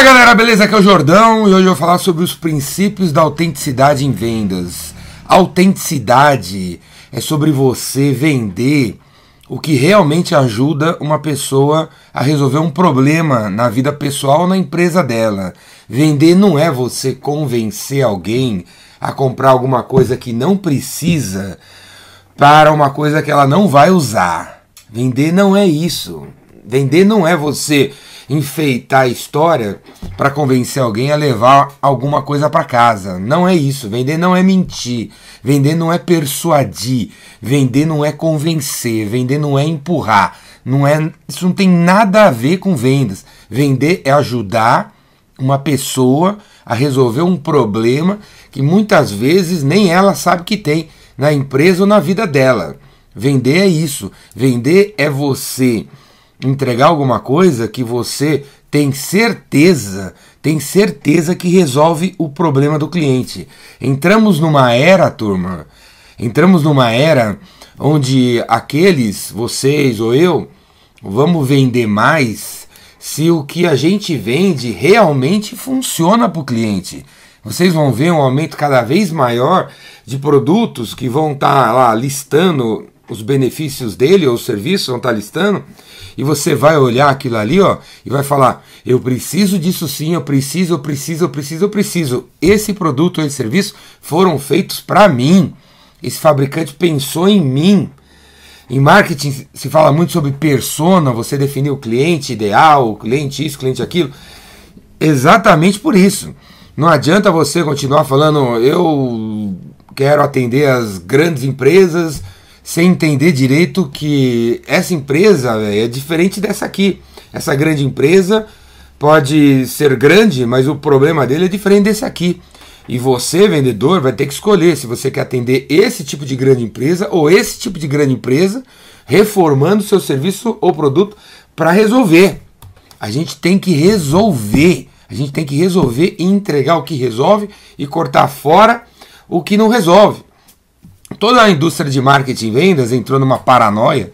Fala galera, beleza? Aqui é o Jordão e hoje eu vou falar sobre os princípios da autenticidade em vendas. Autenticidade é sobre você vender o que realmente ajuda uma pessoa a resolver um problema na vida pessoal ou na empresa dela. Vender não é você convencer alguém a comprar alguma coisa que não precisa para uma coisa que ela não vai usar. Vender não é isso. Vender não é você enfeitar a história para convencer alguém a levar alguma coisa para casa. Não é isso. Vender não é mentir. Vender não é persuadir. Vender não é convencer. Vender não é empurrar. Não é, isso não tem nada a ver com vendas. Vender é ajudar uma pessoa a resolver um problema que muitas vezes nem ela sabe que tem na empresa ou na vida dela. Vender é isso. Vender é você entregar alguma coisa que você tem certeza, tem certeza que resolve o problema do cliente. Entramos numa era, turma, entramos numa era onde aqueles, vocês ou eu, vamos vender mais se o que a gente vende realmente funciona para o cliente. Vocês vão ver um aumento cada vez maior de produtos que vão estar tá lá listando os benefícios dele ou os serviços, vão estar tá listando e você vai olhar aquilo ali, ó, e vai falar: eu preciso disso sim, eu preciso, eu preciso, eu preciso, eu preciso. Esse produto ou esse serviço foram feitos para mim. Esse fabricante pensou em mim. Em marketing se fala muito sobre persona, você definir o cliente ideal, o cliente isso, o cliente aquilo. Exatamente por isso. Não adianta você continuar falando, eu quero atender as grandes empresas, sem entender direito que essa empresa é diferente dessa aqui. Essa grande empresa pode ser grande, mas o problema dele é diferente desse aqui. E você, vendedor, vai ter que escolher se você quer atender esse tipo de grande empresa ou esse tipo de grande empresa, reformando seu serviço ou produto para resolver. A gente tem que resolver. A gente tem que resolver e entregar o que resolve e cortar fora o que não resolve toda a indústria de marketing e vendas entrou numa paranoia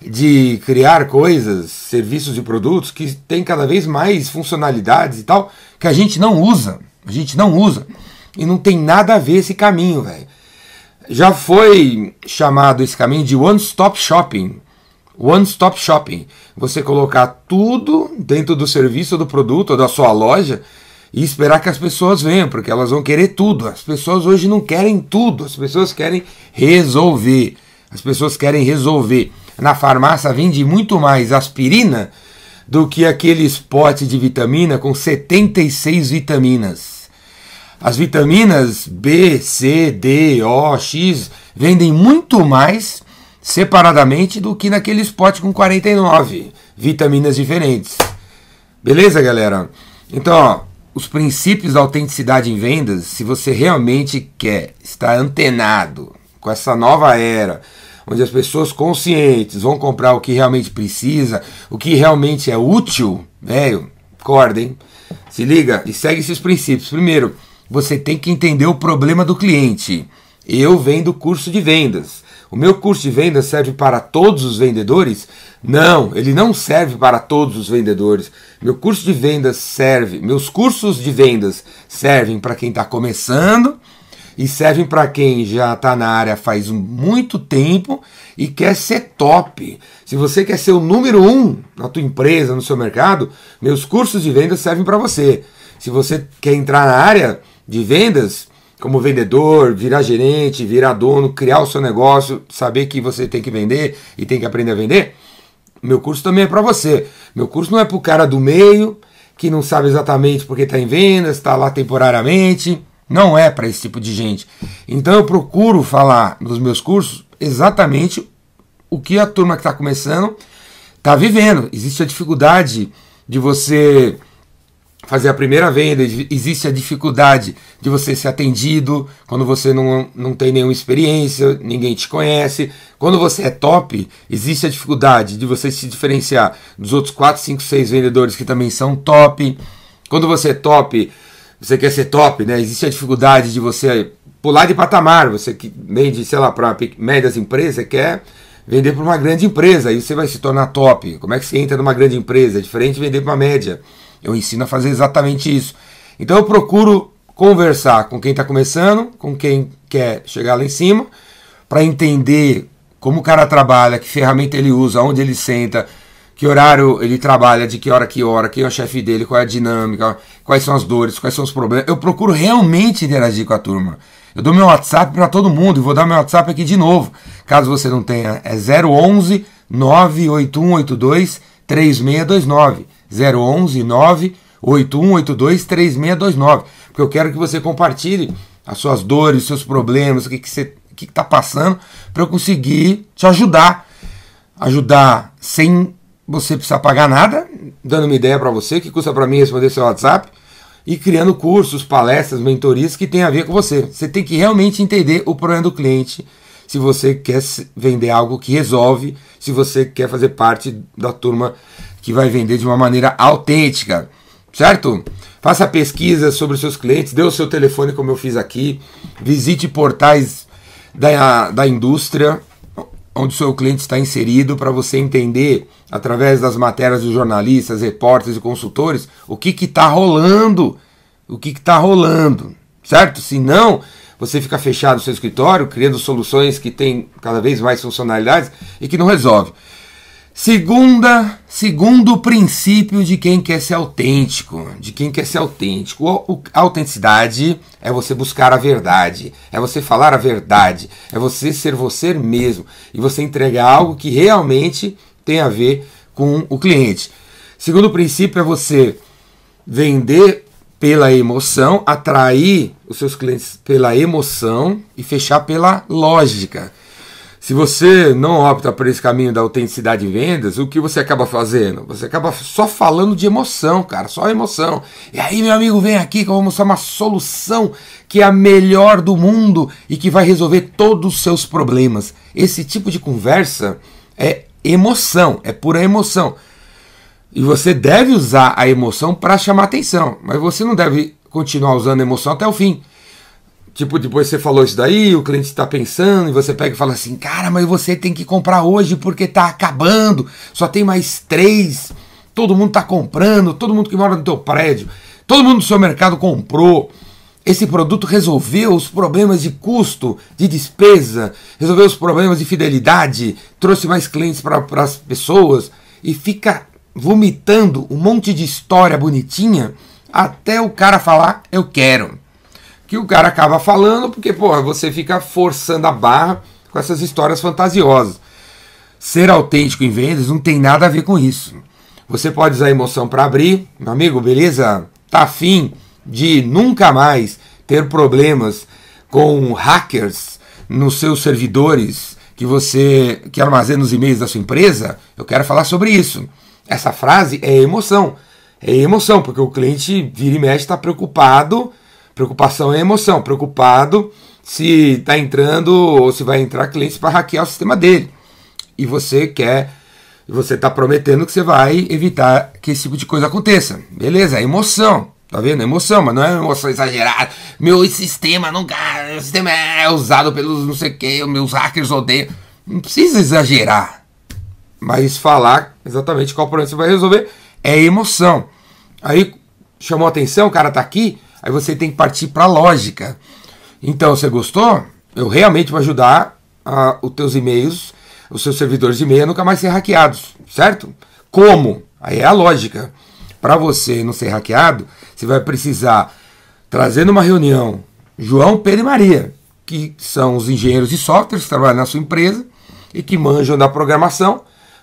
de criar coisas, serviços e produtos que têm cada vez mais funcionalidades e tal, que a gente não usa. A gente não usa. E não tem nada a ver esse caminho, velho. Já foi chamado esse caminho de one stop shopping. One stop shopping. Você colocar tudo dentro do serviço do produto ou da sua loja e esperar que as pessoas venham, porque elas vão querer tudo. As pessoas hoje não querem tudo, as pessoas querem resolver. As pessoas querem resolver. Na farmácia vende muito mais aspirina do que aquele pote de vitamina com 76 vitaminas. As vitaminas B, C, D, O, X vendem muito mais separadamente do que naquele pote com 49 vitaminas diferentes. Beleza, galera? Então, ó, os princípios da autenticidade em vendas, se você realmente quer estar antenado com essa nova era, onde as pessoas conscientes vão comprar o que realmente precisa, o que realmente é útil, velho, acorda, hein? Se liga e segue esses princípios. Primeiro, você tem que entender o problema do cliente. Eu vendo curso de vendas. O meu curso de vendas serve para todos os vendedores? Não, ele não serve para todos os vendedores. Meu curso de vendas serve, meus cursos de vendas servem para quem está começando e servem para quem já está na área faz muito tempo e quer ser top. Se você quer ser o número um na tua empresa, no seu mercado, meus cursos de vendas servem para você. Se você quer entrar na área de vendas, como vendedor, virar gerente, virar dono, criar o seu negócio, saber que você tem que vender e tem que aprender a vender, meu curso também é para você. Meu curso não é para o cara do meio, que não sabe exatamente porque está em vendas, está lá temporariamente. Não é para esse tipo de gente. Então eu procuro falar nos meus cursos exatamente o que a turma que está começando está vivendo. Existe a dificuldade de você fazer a primeira venda, existe a dificuldade de você ser atendido quando você não, não tem nenhuma experiência, ninguém te conhece. Quando você é top, existe a dificuldade de você se diferenciar dos outros 4, 5, 6 vendedores que também são top. Quando você é top, você quer ser top, né? Existe a dificuldade de você pular de patamar, você que vende, sei lá, para médias empresas, quer vender para uma grande empresa, aí você vai se tornar top. Como é que você entra numa grande empresa? É diferente de vender para uma média. Eu ensino a fazer exatamente isso. Então eu procuro conversar com quem está começando, com quem quer chegar lá em cima, para entender como o cara trabalha, que ferramenta ele usa, onde ele senta, que horário ele trabalha, de que hora que hora, quem é o chefe dele, qual é a dinâmica, quais são as dores, quais são os problemas. Eu procuro realmente interagir com a turma. Eu dou meu WhatsApp para todo mundo e vou dar meu WhatsApp aqui de novo. Caso você não tenha, é 011 98182 3629. 011 98182 3629. Porque eu quero que você compartilhe as suas dores, seus problemas, o que, que você que está passando, para eu conseguir te ajudar. Ajudar sem você precisar pagar nada, dando uma ideia para você, que custa para mim responder seu WhatsApp e criando cursos, palestras, mentorias que tem a ver com você. Você tem que realmente entender o problema do cliente. Se você quer vender algo que resolve, se você quer fazer parte da turma que vai vender de uma maneira autêntica, certo? Faça pesquisa sobre os seus clientes, dê o seu telefone, como eu fiz aqui, visite portais da, da indústria onde o seu cliente está inserido para você entender, através das matérias dos jornalistas, repórteres e consultores, o que está rolando. O que está rolando, certo? Se não, você fica fechado no seu escritório, criando soluções que têm cada vez mais funcionalidades e que não resolve. Segunda, segundo princípio de quem quer ser autêntico, de quem quer ser autêntico. A autenticidade é você buscar a verdade, é você falar a verdade, é você ser você mesmo e você entregar algo que realmente tem a ver com o cliente. Segundo princípio é você vender pela emoção, atrair os seus clientes pela emoção e fechar pela lógica. Se você não opta por esse caminho da autenticidade em vendas, o que você acaba fazendo? Você acaba só falando de emoção, cara, só emoção. E aí, meu amigo, vem aqui que eu vou mostrar uma solução que é a melhor do mundo e que vai resolver todos os seus problemas. Esse tipo de conversa é emoção, é pura emoção. E você deve usar a emoção para chamar atenção, mas você não deve continuar usando a emoção até o fim. Tipo, depois você falou isso daí, o cliente está pensando, e você pega e fala assim: cara, mas você tem que comprar hoje porque está acabando, só tem mais três, todo mundo está comprando, todo mundo que mora no teu prédio, todo mundo do seu mercado comprou. Esse produto resolveu os problemas de custo, de despesa, resolveu os problemas de fidelidade, trouxe mais clientes para as pessoas e fica vomitando um monte de história bonitinha até o cara falar: eu quero que o cara acaba falando, porque, porra, você fica forçando a barra com essas histórias fantasiosas. Ser autêntico em vendas não tem nada a ver com isso. Você pode usar emoção para abrir, meu amigo, beleza? Tá afim de nunca mais ter problemas com hackers nos seus servidores que você que armazena os e-mails da sua empresa? Eu quero falar sobre isso. Essa frase é emoção. É emoção, porque o cliente vira e mexe está preocupado Preocupação é emoção, preocupado se está entrando ou se vai entrar clientes para hackear o sistema dele. E você quer, você está prometendo que você vai evitar que esse tipo de coisa aconteça. Beleza, é emoção. Tá vendo? É emoção, mas não é emoção exagerada. Meu sistema não. Sistema é usado pelos não sei o que, meus hackers odeiam. Não precisa exagerar. Mas falar exatamente qual problema você vai resolver é emoção. Aí chamou atenção, o cara tá aqui, Aí você tem que partir para a lógica. Então, você gostou? Eu realmente vou ajudar a, os teus e-mails, os seus servidores de e-mail a nunca mais ser hackeados, certo? Como? Aí é a lógica. Para você não ser hackeado, você vai precisar trazer numa reunião João, Pedro e Maria, que são os engenheiros de software que trabalham na sua empresa e que manjam da programação,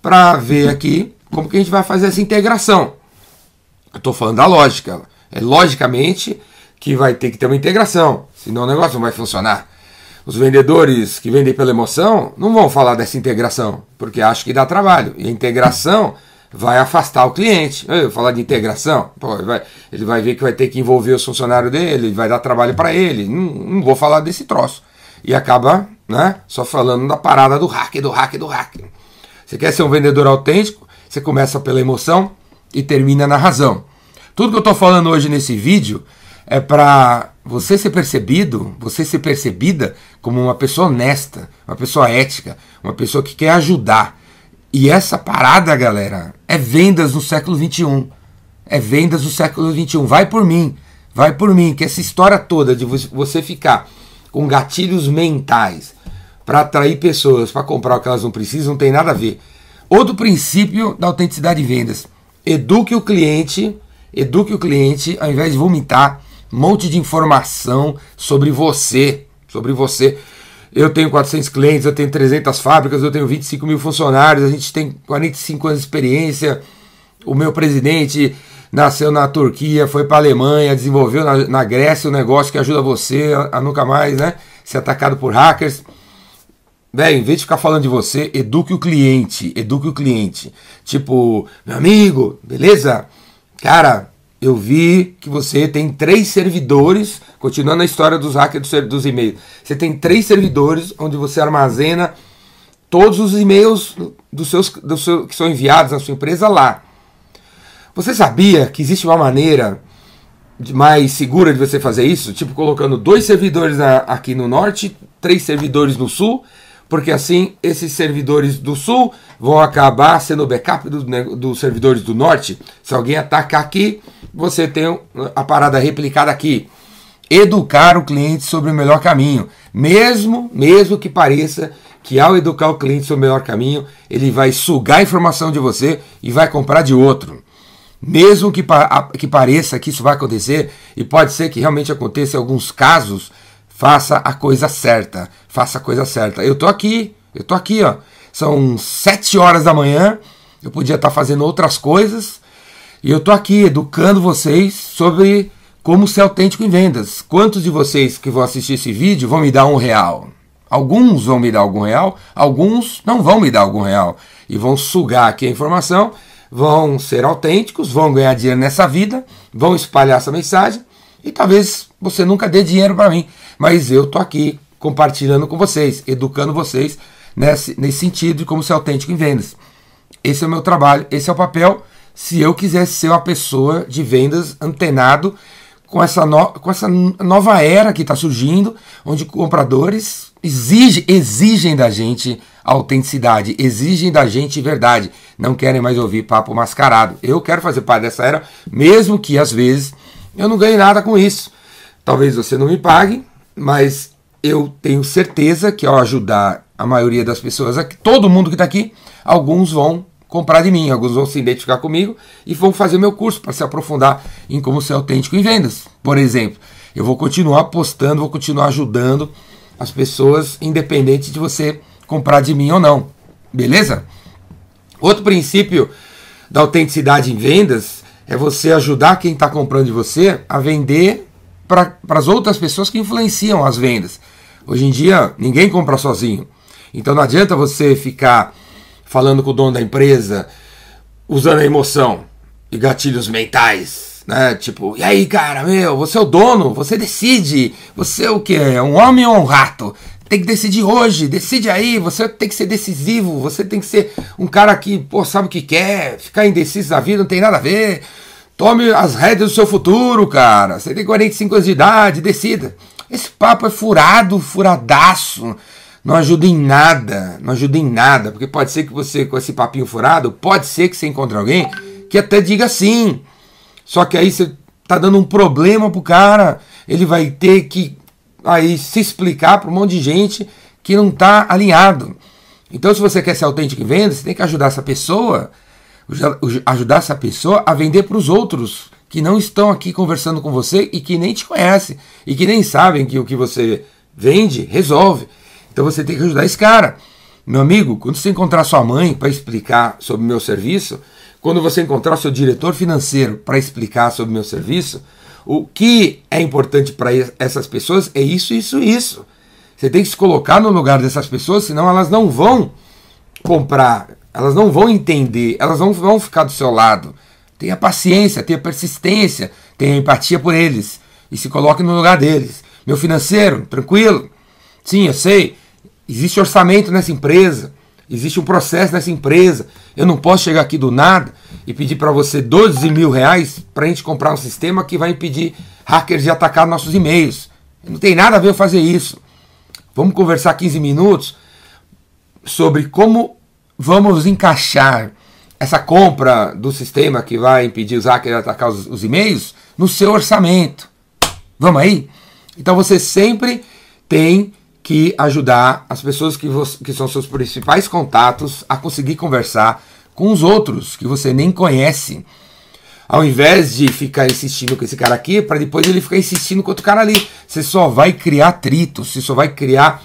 para ver aqui como que a gente vai fazer essa integração. Eu estou falando da lógica. É, logicamente que vai ter que ter uma integração, senão o negócio não vai funcionar. Os vendedores que vendem pela emoção não vão falar dessa integração, porque acham que dá trabalho. E a integração vai afastar o cliente. Eu falar de integração, pô, ele, vai, ele vai ver que vai ter que envolver os funcionários dele, vai dar trabalho para ele. Não, não vou falar desse troço. E acaba né, só falando da parada do hack, do hack, do hack. Você quer ser um vendedor autêntico? Você começa pela emoção e termina na razão. Tudo que eu estou falando hoje nesse vídeo é para você ser percebido, você ser percebida como uma pessoa honesta, uma pessoa ética, uma pessoa que quer ajudar. E essa parada, galera, é vendas no século 21. é vendas do século XXI. Vai por mim, vai por mim, que essa história toda de você ficar com gatilhos mentais para atrair pessoas para comprar o que elas não precisam não tem nada a ver. Outro princípio da autenticidade de vendas: eduque o cliente, eduque o cliente ao invés de vomitar um monte de informação sobre você, sobre você. Eu tenho 400 clientes, eu tenho 300 fábricas, eu tenho 25 mil funcionários, a gente tem 45 anos de experiência. O meu presidente nasceu na Turquia, foi para a Alemanha, desenvolveu na, na Grécia um negócio que ajuda você a, a, nunca mais né, ser atacado por hackers. Velho, em vez de ficar falando de você, eduque o cliente, eduque o cliente. Tipo, meu amigo, beleza? Cara, eu vi que você tem três servidores, continuando a história dos hackers dos e-mails. Você tem três servidores onde você armazena todos os e-mails dos seus, que são enviados na sua empresa lá. Você sabia que existe uma maneira mais segura de você fazer isso? Tipo, colocando dois servidores aqui no norte, três servidores no sul, porque assim esses servidores do sul vão acabar sendo backup dos do servidores do norte. Se alguém atacar aqui, você tem a parada replicada aqui. Educar o cliente sobre o melhor caminho, mesmo, mesmo que pareça que ao educar o cliente sobre o melhor caminho, ele vai sugar a informação de você e vai comprar de outro. Mesmo que, que pareça que isso vai acontecer, e pode ser que realmente aconteça em alguns casos, faça a coisa certa. Faça a coisa certa. Eu tô aqui, eu tô aqui, ó. São sete horas da manhã, eu podia estar fazendo outras coisas, e eu tô aqui educando vocês sobre como ser autêntico em vendas. Quantos de vocês que vão assistir esse vídeo vão me dar um real? Alguns vão me dar algum real, alguns não vão me dar algum real. E vão sugar aqui a informação, vão ser autênticos, vão ganhar dinheiro nessa vida, vão espalhar essa mensagem e talvez você nunca dê dinheiro para mim, mas eu tô aqui compartilhando com vocês, educando vocês nesse, nesse sentido de como ser autêntico em vendas. Esse é o meu trabalho, esse é o papel se eu quisesse ser uma pessoa de vendas antenado com essa, no, com essa nova era que está surgindo, onde compradores exige, exigem da gente autenticidade, exigem da gente verdade, não querem mais ouvir papo mascarado. Eu quero fazer parte dessa era, mesmo que às vezes eu não ganhe nada com isso. Talvez você não me pague, mas eu tenho certeza que ao ajudar a maioria das pessoas aqui, todo mundo que está aqui, alguns vão comprar de mim, alguns vão se identificar comigo e vão fazer meu curso para se aprofundar em como ser autêntico em vendas. Por exemplo, eu vou continuar postando, vou continuar ajudando as pessoas, independente de você comprar de mim ou não. Beleza? Outro princípio da autenticidade em vendas é você ajudar quem está comprando de você a vender para as outras pessoas que influenciam as vendas. Hoje em dia, ninguém compra sozinho. Então não adianta você ficar falando com o dono da empresa, usando a emoção e gatilhos mentais, né? Tipo, e aí, cara, meu, você é o dono, você decide, você é o que? É um homem ou um rato? Tem que decidir hoje, decide aí, você tem que ser decisivo, você tem que ser um cara que, pô, sabe o que quer, ficar indeciso da vida não tem nada a ver. Tome as rédeas do seu futuro, cara. Você tem 45 anos de idade, decida. Esse papo é furado, furadaço não ajuda em nada, não ajuda em nada, porque pode ser que você, com esse papinho furado, pode ser que você encontre alguém que até diga sim. Só que aí você tá dando um problema pro cara, ele vai ter que aí se explicar para um monte de gente que não tá alinhado. Então, se você quer ser autêntico em venda, você tem que ajudar essa pessoa, ajudar essa pessoa a vender para os outros que não estão aqui conversando com você e que nem te conhecem e que nem sabem que o que você vende resolve. Então você tem que ajudar esse cara. Meu amigo, quando você encontrar sua mãe para explicar sobre o meu serviço, quando você encontrar seu diretor financeiro para explicar sobre o meu serviço, o que é importante para essas pessoas é isso, isso, isso. Você tem que se colocar no lugar dessas pessoas, senão elas não vão comprar, elas não vão entender, elas não vão ficar do seu lado. Tenha paciência, tenha persistência, tenha empatia por eles e se coloque no lugar deles. Meu financeiro, tranquilo? Sim, eu sei. Existe orçamento nessa empresa, existe um processo nessa empresa. Eu não posso chegar aqui do nada e pedir para você 12 mil reais para a gente comprar um sistema que vai impedir hackers de atacar nossos e-mails. Não tem nada a ver eu fazer isso. Vamos conversar 15 minutos sobre como vamos encaixar essa compra do sistema que vai impedir os hackers de atacar os, os e-mails no seu orçamento. Vamos aí? Então você sempre tem que ajudar as pessoas que, que são seus principais contatos a conseguir conversar com os outros que você nem conhece. Ao invés de ficar insistindo com esse cara aqui, para depois ele ficar insistindo com outro cara ali. Você só vai criar atrito, você só vai criar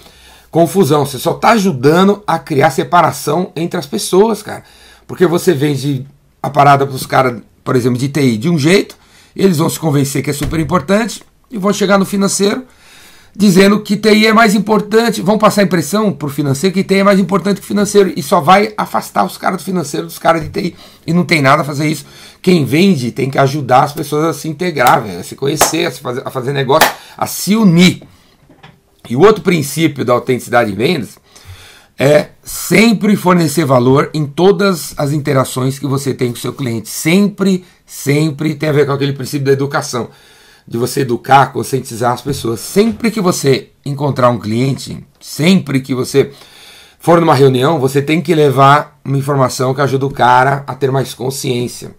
confusão, você só está ajudando a criar separação entre as pessoas, cara. Porque você vende a parada para os caras, por exemplo, de TI de um jeito, eles vão se convencer que é super importante e vão chegar no financeiro dizendo que TI é mais importante, vão passar a impressão para o financeiro que TI é mais importante que financeiro e só vai afastar os caras do financeiro dos caras de TI. E não tem nada a fazer isso. Quem vende tem que ajudar as pessoas a se integrar, a se conhecer, a, se fazer, a fazer negócio, a se unir. E o outro princípio da autenticidade em vendas é sempre fornecer valor em todas as interações que você tem com o seu cliente. Sempre, sempre tem a ver com aquele princípio da educação de você educar, conscientizar as pessoas. Sempre que você encontrar um cliente, sempre que você for numa reunião, você tem que levar uma informação que ajuda o cara a ter mais consciência.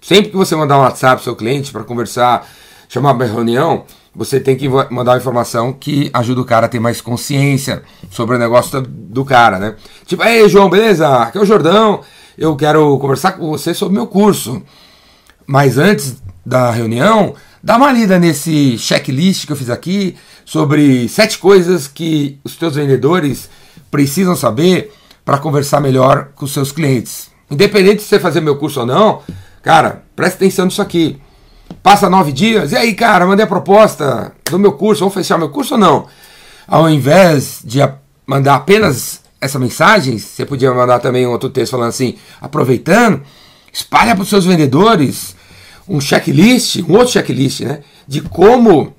Sempre que você mandar um WhatsApp pro seu cliente para conversar, chamar uma reunião, você tem que mandar uma informação que ajuda o cara a ter mais consciência sobre o negócio do cara, né? Tipo, ei João, beleza? Aqui é o Jordão, eu quero conversar com você sobre meu curso. Mas antes da reunião, Dá uma lida nesse checklist que eu fiz aqui sobre sete coisas que os teus vendedores precisam saber para conversar melhor com os seus clientes. Independente de você fazer meu curso ou não, cara, presta atenção nisso aqui. Passa nove dias, e aí, cara, mandei a proposta do meu curso, vamos fechar meu curso ou não? Ao invés de mandar apenas essa mensagem, você podia mandar também um outro texto falando assim, aproveitando, espalha para os seus vendedores um checklist, um outro checklist, né? De como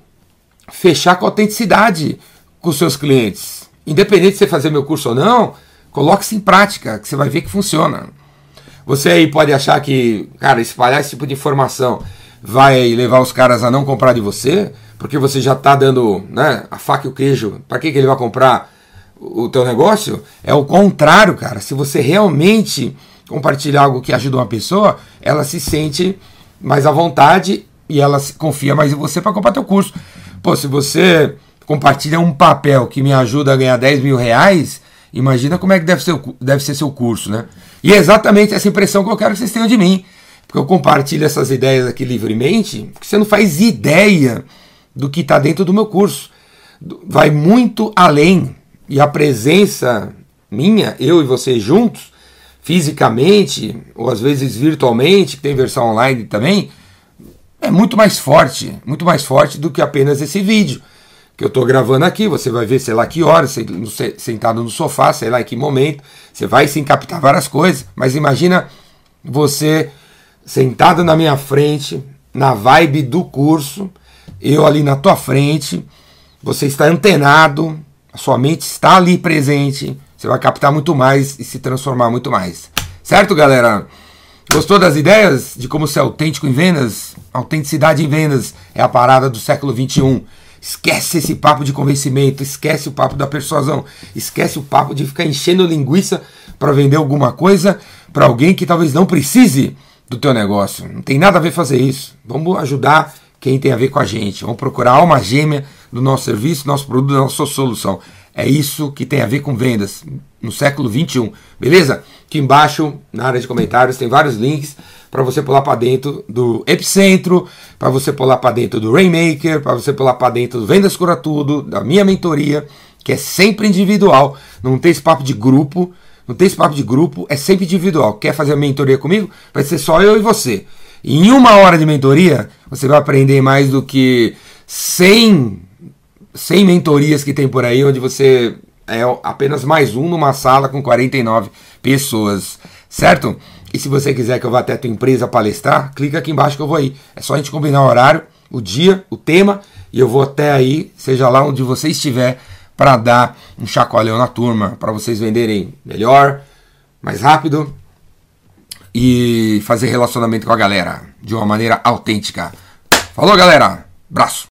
fechar com autenticidade com os seus clientes. Independente de você fazer meu curso ou não, coloque isso em prática, que você vai ver que funciona. Você aí pode achar que, cara, espalhar esse tipo de informação vai levar os caras a não comprar de você, porque você já está dando né, a faca e o queijo. Para que, que ele vai comprar o teu negócio? É o contrário, cara. Se você realmente compartilhar algo que ajuda uma pessoa, ela se sente mais à vontade e ela confia mais em você para comprar teu curso. Pô, se você compartilha um papel que me ajuda a ganhar 10 mil reais, imagina como é que deve ser, deve ser seu curso, né? E é exatamente essa impressão que eu quero que vocês tenham de mim. Porque eu compartilho essas ideias aqui livremente, porque você não faz ideia do que está dentro do meu curso. Vai muito além. E a presença minha, eu e você juntos, fisicamente, ou às vezes virtualmente, que tem versão online também, é muito mais forte, muito mais forte do que apenas esse vídeo que eu estou gravando aqui. Você vai ver, sei lá, que horas, sentado no sofá, sei lá em que momento, você vai sim captar várias coisas, mas imagina você sentado na minha frente, na vibe do curso, eu ali na tua frente, você está antenado, a sua mente está ali presente, você vai captar muito mais e se transformar muito mais. Certo, galera? Gostou das ideias de como ser autêntico em vendas? Autenticidade em vendas é a parada do século 21. Esquece esse papo de convencimento, esquece o papo da persuasão, esquece o papo de ficar enchendo linguiça para vender alguma coisa para alguém que talvez não precise do teu negócio. Não tem nada a ver fazer isso. Vamos ajudar quem tem a ver com a gente. Vamos procurar a alma gêmea do nosso serviço, nosso produto, nossa solução. É isso que tem a ver com vendas no século 21, beleza? Aqui embaixo, na área de comentários, tem vários links para você pular para dentro do Epicentro, para você pular para dentro do Rainmaker, para você pular para dentro do Vendas Cura Tudo, da minha mentoria, que é sempre individual, não tem esse papo de grupo, não tem esse papo de grupo, é sempre individual. Quer fazer a mentoria comigo? Vai ser só eu e você. em uma hora de mentoria, você vai aprender mais do que 100 100 mentorias que tem por aí, onde você é apenas mais um numa sala com 49 pessoas, certo? E se você quiser que eu vá até a tua empresa palestrar, clica aqui embaixo que eu vou aí. É só a gente combinar o horário, o dia, o tema, e eu vou até aí, seja lá onde você estiver, para dar um chacoalhão na turma, para vocês venderem melhor, mais rápido e fazer relacionamento com a galera de uma maneira autêntica. Falou, galera! Abraço!